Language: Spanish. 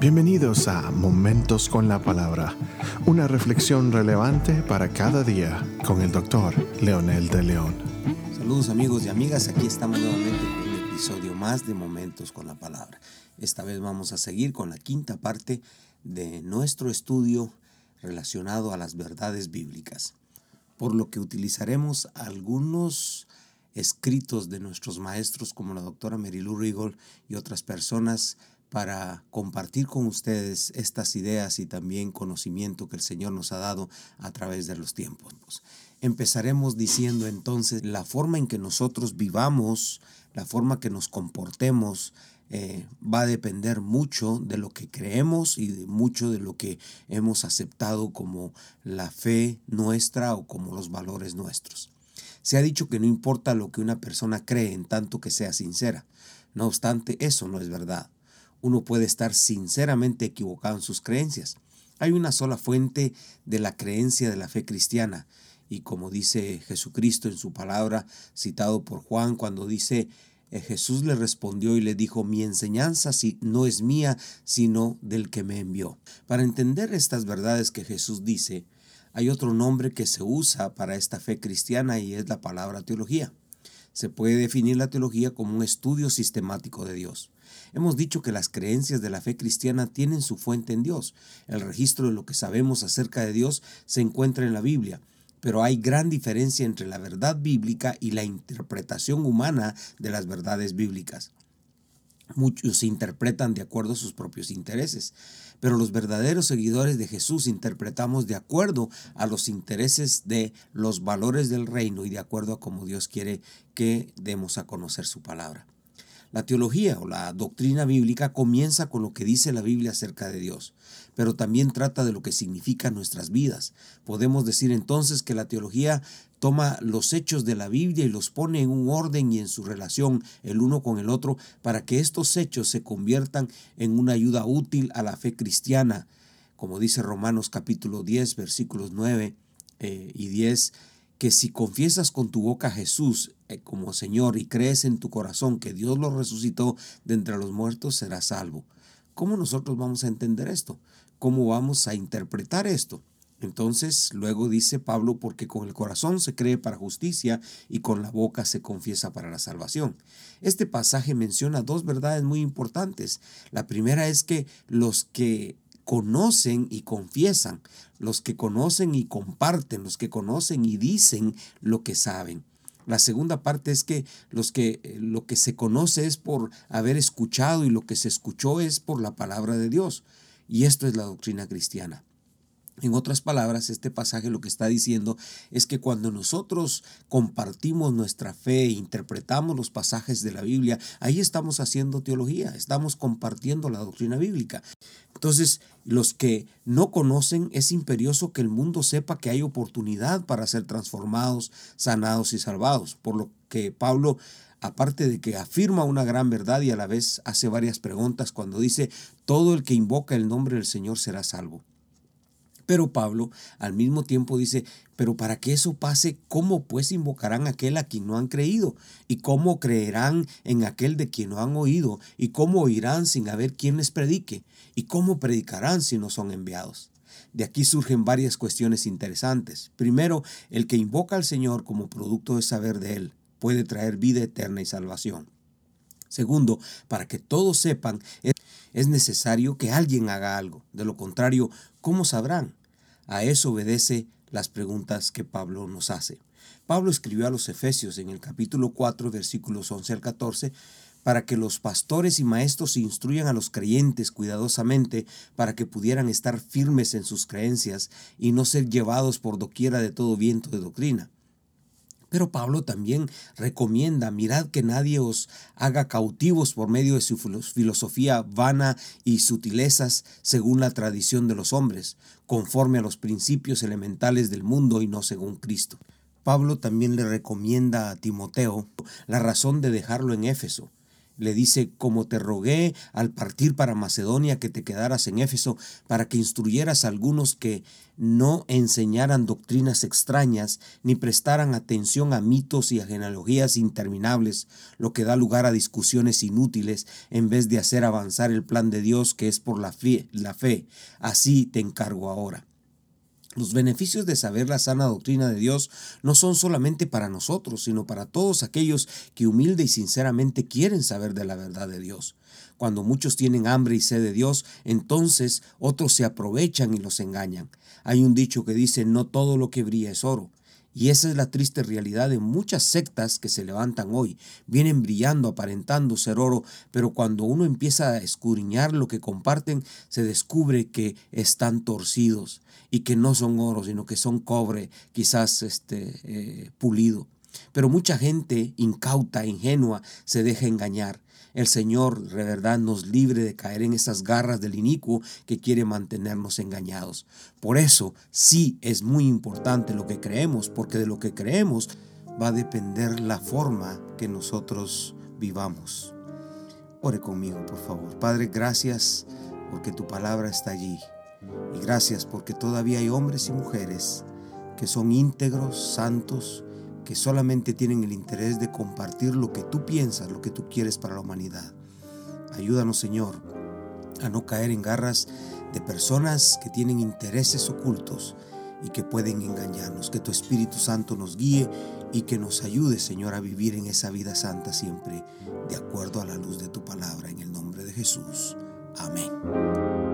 Bienvenidos a Momentos con la Palabra, una reflexión relevante para cada día con el doctor Leonel de León. Saludos amigos y amigas, aquí estamos nuevamente con un episodio más de Momentos con la Palabra. Esta vez vamos a seguir con la quinta parte de nuestro estudio relacionado a las verdades bíblicas, por lo que utilizaremos algunos escritos de nuestros maestros como la doctora Lou Rigol y otras personas para compartir con ustedes estas ideas y también conocimiento que el Señor nos ha dado a través de los tiempos. Empezaremos diciendo entonces la forma en que nosotros vivamos, la forma que nos comportemos, eh, va a depender mucho de lo que creemos y de mucho de lo que hemos aceptado como la fe nuestra o como los valores nuestros. Se ha dicho que no importa lo que una persona cree en tanto que sea sincera. No obstante, eso no es verdad uno puede estar sinceramente equivocado en sus creencias. Hay una sola fuente de la creencia de la fe cristiana. Y como dice Jesucristo en su palabra, citado por Juan, cuando dice, eh, Jesús le respondió y le dijo, mi enseñanza no es mía, sino del que me envió. Para entender estas verdades que Jesús dice, hay otro nombre que se usa para esta fe cristiana y es la palabra teología. Se puede definir la teología como un estudio sistemático de Dios. Hemos dicho que las creencias de la fe cristiana tienen su fuente en Dios. El registro de lo que sabemos acerca de Dios se encuentra en la Biblia, pero hay gran diferencia entre la verdad bíblica y la interpretación humana de las verdades bíblicas. Muchos se interpretan de acuerdo a sus propios intereses, pero los verdaderos seguidores de Jesús interpretamos de acuerdo a los intereses de los valores del reino y de acuerdo a cómo Dios quiere que demos a conocer su palabra. La teología o la doctrina bíblica comienza con lo que dice la Biblia acerca de Dios, pero también trata de lo que significan nuestras vidas. Podemos decir entonces que la teología toma los hechos de la Biblia y los pone en un orden y en su relación el uno con el otro para que estos hechos se conviertan en una ayuda útil a la fe cristiana. Como dice Romanos capítulo 10 versículos 9 eh, y 10, que si confiesas con tu boca a Jesús eh, como Señor y crees en tu corazón que Dios lo resucitó de entre los muertos, serás salvo. ¿Cómo nosotros vamos a entender esto? ¿Cómo vamos a interpretar esto? Entonces, luego dice Pablo, porque con el corazón se cree para justicia y con la boca se confiesa para la salvación. Este pasaje menciona dos verdades muy importantes. La primera es que los que conocen y confiesan, los que conocen y comparten, los que conocen y dicen lo que saben. La segunda parte es que, los que eh, lo que se conoce es por haber escuchado y lo que se escuchó es por la palabra de Dios. Y esto es la doctrina cristiana. En otras palabras, este pasaje lo que está diciendo es que cuando nosotros compartimos nuestra fe e interpretamos los pasajes de la Biblia, ahí estamos haciendo teología, estamos compartiendo la doctrina bíblica. Entonces, los que no conocen, es imperioso que el mundo sepa que hay oportunidad para ser transformados, sanados y salvados. Por lo que Pablo aparte de que afirma una gran verdad y a la vez hace varias preguntas cuando dice, todo el que invoca el nombre del Señor será salvo. Pero Pablo al mismo tiempo dice, pero para que eso pase, ¿cómo pues invocarán a aquel a quien no han creído? ¿Y cómo creerán en aquel de quien no han oído? ¿Y cómo oirán sin haber quien les predique? ¿Y cómo predicarán si no son enviados? De aquí surgen varias cuestiones interesantes. Primero, el que invoca al Señor como producto de saber de Él puede traer vida eterna y salvación. Segundo, para que todos sepan, es necesario que alguien haga algo. De lo contrario, ¿cómo sabrán? A eso obedece las preguntas que Pablo nos hace. Pablo escribió a los Efesios en el capítulo 4, versículos 11 al 14, para que los pastores y maestros instruyan a los creyentes cuidadosamente para que pudieran estar firmes en sus creencias y no ser llevados por doquiera de todo viento de doctrina pero Pablo también recomienda, mirad que nadie os haga cautivos por medio de su filosofía vana y sutilezas según la tradición de los hombres, conforme a los principios elementales del mundo y no según Cristo. Pablo también le recomienda a Timoteo la razón de dejarlo en Éfeso. Le dice, como te rogué al partir para Macedonia que te quedaras en Éfeso para que instruyeras a algunos que no enseñaran doctrinas extrañas ni prestaran atención a mitos y a genealogías interminables, lo que da lugar a discusiones inútiles en vez de hacer avanzar el plan de Dios que es por la fe. Así te encargo ahora. Los beneficios de saber la sana doctrina de Dios no son solamente para nosotros, sino para todos aquellos que humilde y sinceramente quieren saber de la verdad de Dios. Cuando muchos tienen hambre y sed de Dios, entonces otros se aprovechan y los engañan. Hay un dicho que dice, no todo lo que brilla es oro. Y esa es la triste realidad de muchas sectas que se levantan hoy. Vienen brillando, aparentando ser oro, pero cuando uno empieza a escudriñar lo que comparten, se descubre que están torcidos y que no son oro, sino que son cobre, quizás este, eh, pulido. Pero mucha gente incauta, ingenua, se deja engañar. El Señor, de verdad, nos libre de caer en esas garras del inicuo que quiere mantenernos engañados. Por eso, sí es muy importante lo que creemos, porque de lo que creemos va a depender la forma que nosotros vivamos. Ore conmigo, por favor. Padre, gracias porque tu palabra está allí. Y gracias porque todavía hay hombres y mujeres que son íntegros, santos, que solamente tienen el interés de compartir lo que tú piensas, lo que tú quieres para la humanidad. Ayúdanos, Señor, a no caer en garras de personas que tienen intereses ocultos y que pueden engañarnos. Que tu Espíritu Santo nos guíe y que nos ayude, Señor, a vivir en esa vida santa siempre, de acuerdo a la luz de tu palabra, en el nombre de Jesús. Amén.